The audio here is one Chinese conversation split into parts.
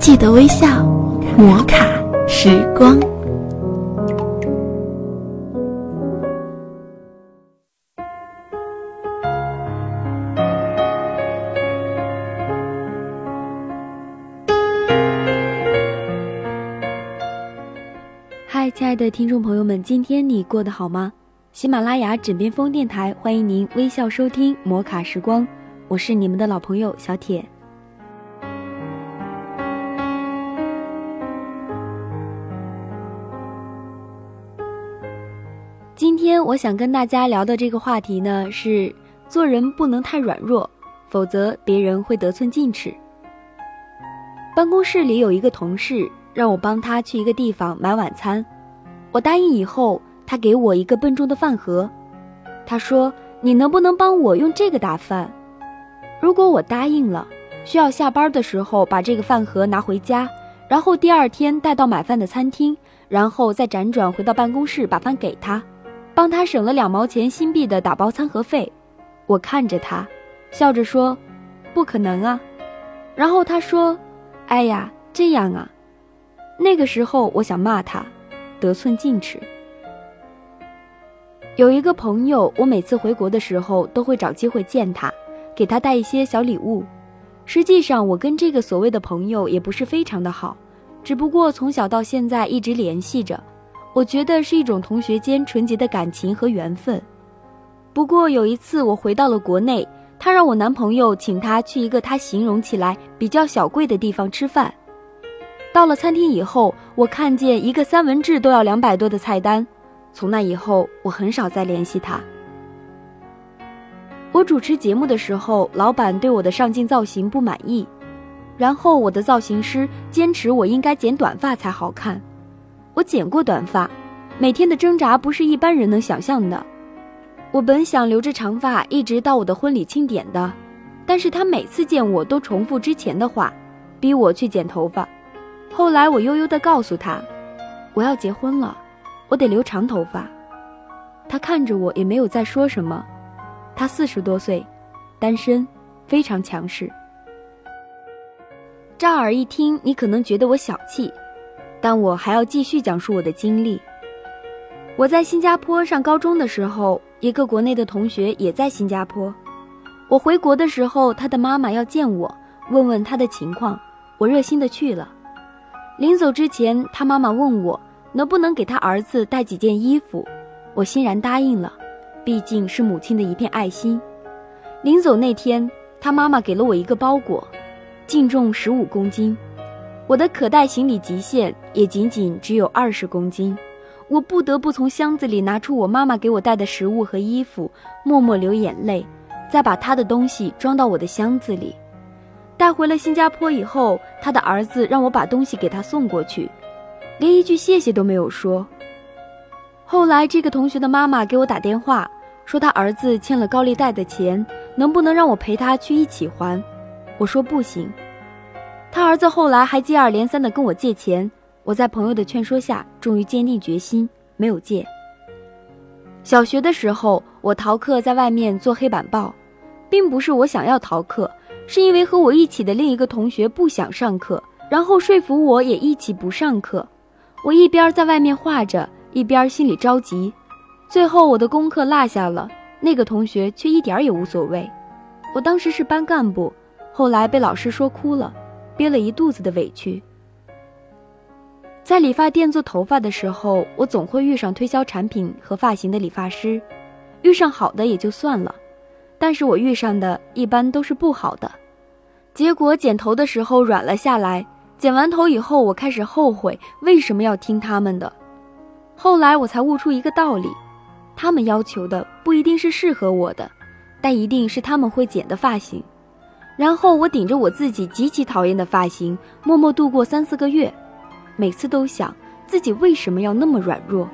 记得微笑，摩卡时光。嗨，亲爱的听众朋友们，今天你过得好吗？喜马拉雅枕边风电台欢迎您微笑收听摩卡时光，我是你们的老朋友小铁。今天我想跟大家聊的这个话题呢，是做人不能太软弱，否则别人会得寸进尺。办公室里有一个同事让我帮他去一个地方买晚餐，我答应以后，他给我一个笨重的饭盒，他说：“你能不能帮我用这个打饭？”如果我答应了，需要下班的时候把这个饭盒拿回家，然后第二天带到买饭的餐厅，然后再辗转回到办公室把饭给他。帮他省了两毛钱新币的打包餐盒费，我看着他，笑着说：“不可能啊。”然后他说：“哎呀，这样啊。”那个时候我想骂他，得寸进尺。有一个朋友，我每次回国的时候都会找机会见他，给他带一些小礼物。实际上，我跟这个所谓的朋友也不是非常的好，只不过从小到现在一直联系着。我觉得是一种同学间纯洁的感情和缘分。不过有一次我回到了国内，他让我男朋友请他去一个他形容起来比较小贵的地方吃饭。到了餐厅以后，我看见一个三文治都要两百多的菜单。从那以后，我很少再联系他。我主持节目的时候，老板对我的上镜造型不满意，然后我的造型师坚持我应该剪短发才好看。我剪过短发，每天的挣扎不是一般人能想象的。我本想留着长发一直到我的婚礼庆典的，但是他每次见我都重复之前的话，逼我去剪头发。后来我悠悠地告诉他，我要结婚了，我得留长头发。他看着我也没有再说什么。他四十多岁，单身，非常强势。乍耳一听，你可能觉得我小气。但我还要继续讲述我的经历。我在新加坡上高中的时候，一个国内的同学也在新加坡。我回国的时候，他的妈妈要见我，问问他的情况，我热心的去了。临走之前，他妈妈问我能不能给他儿子带几件衣服，我欣然答应了，毕竟是母亲的一片爱心。临走那天，他妈妈给了我一个包裹，净重十五公斤。我的可带行李极限也仅仅只有二十公斤，我不得不从箱子里拿出我妈妈给我带的食物和衣服，默默流眼泪，再把她的东西装到我的箱子里，带回了新加坡以后，他的儿子让我把东西给他送过去，连一句谢谢都没有说。后来这个同学的妈妈给我打电话，说他儿子欠了高利贷的钱，能不能让我陪他去一起还？我说不行。他儿子后来还接二连三地跟我借钱，我在朋友的劝说下，终于坚定决心没有借。小学的时候，我逃课在外面做黑板报，并不是我想要逃课，是因为和我一起的另一个同学不想上课，然后说服我也一起不上课。我一边在外面画着，一边心里着急。最后我的功课落下了，那个同学却一点也无所谓。我当时是班干部，后来被老师说哭了。憋了一肚子的委屈。在理发店做头发的时候，我总会遇上推销产品和发型的理发师，遇上好的也就算了，但是我遇上的一般都是不好的。结果剪头的时候软了下来，剪完头以后，我开始后悔为什么要听他们的。后来我才悟出一个道理：他们要求的不一定是适合我的，但一定是他们会剪的发型。然后我顶着我自己极其讨厌的发型，默默度过三四个月，每次都想自己为什么要那么软弱。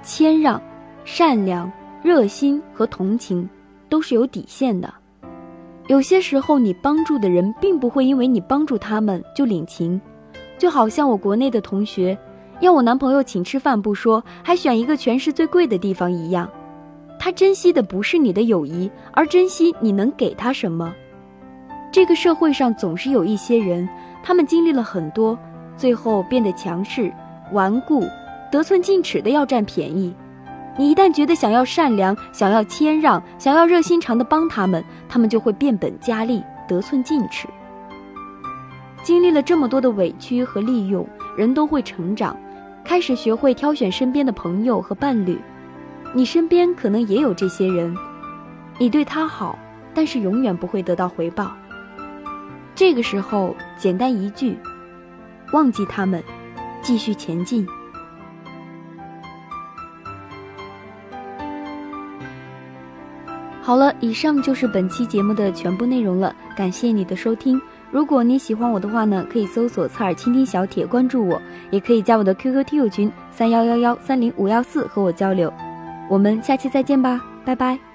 谦让、善良、热心和同情都是有底线的。有些时候，你帮助的人并不会因为你帮助他们就领情，就好像我国内的同学要我男朋友请吃饭不说，还选一个全市最贵的地方一样。他珍惜的不是你的友谊，而珍惜你能给他什么。这个社会上总是有一些人，他们经历了很多，最后变得强势、顽固，得寸进尺的要占便宜。你一旦觉得想要善良、想要谦让、想要热心肠的帮他们，他们就会变本加厉、得寸进尺。经历了这么多的委屈和利用，人都会成长，开始学会挑选身边的朋友和伴侣。你身边可能也有这些人，你对他好，但是永远不会得到回报。这个时候，简单一句，忘记他们，继续前进。好了，以上就是本期节目的全部内容了，感谢你的收听。如果你喜欢我的话呢，可以搜索“侧耳倾听小铁”关注我，也可以加我的 QQ 听友群三幺幺幺三零五幺四和我交流。我们下期再见吧，拜拜。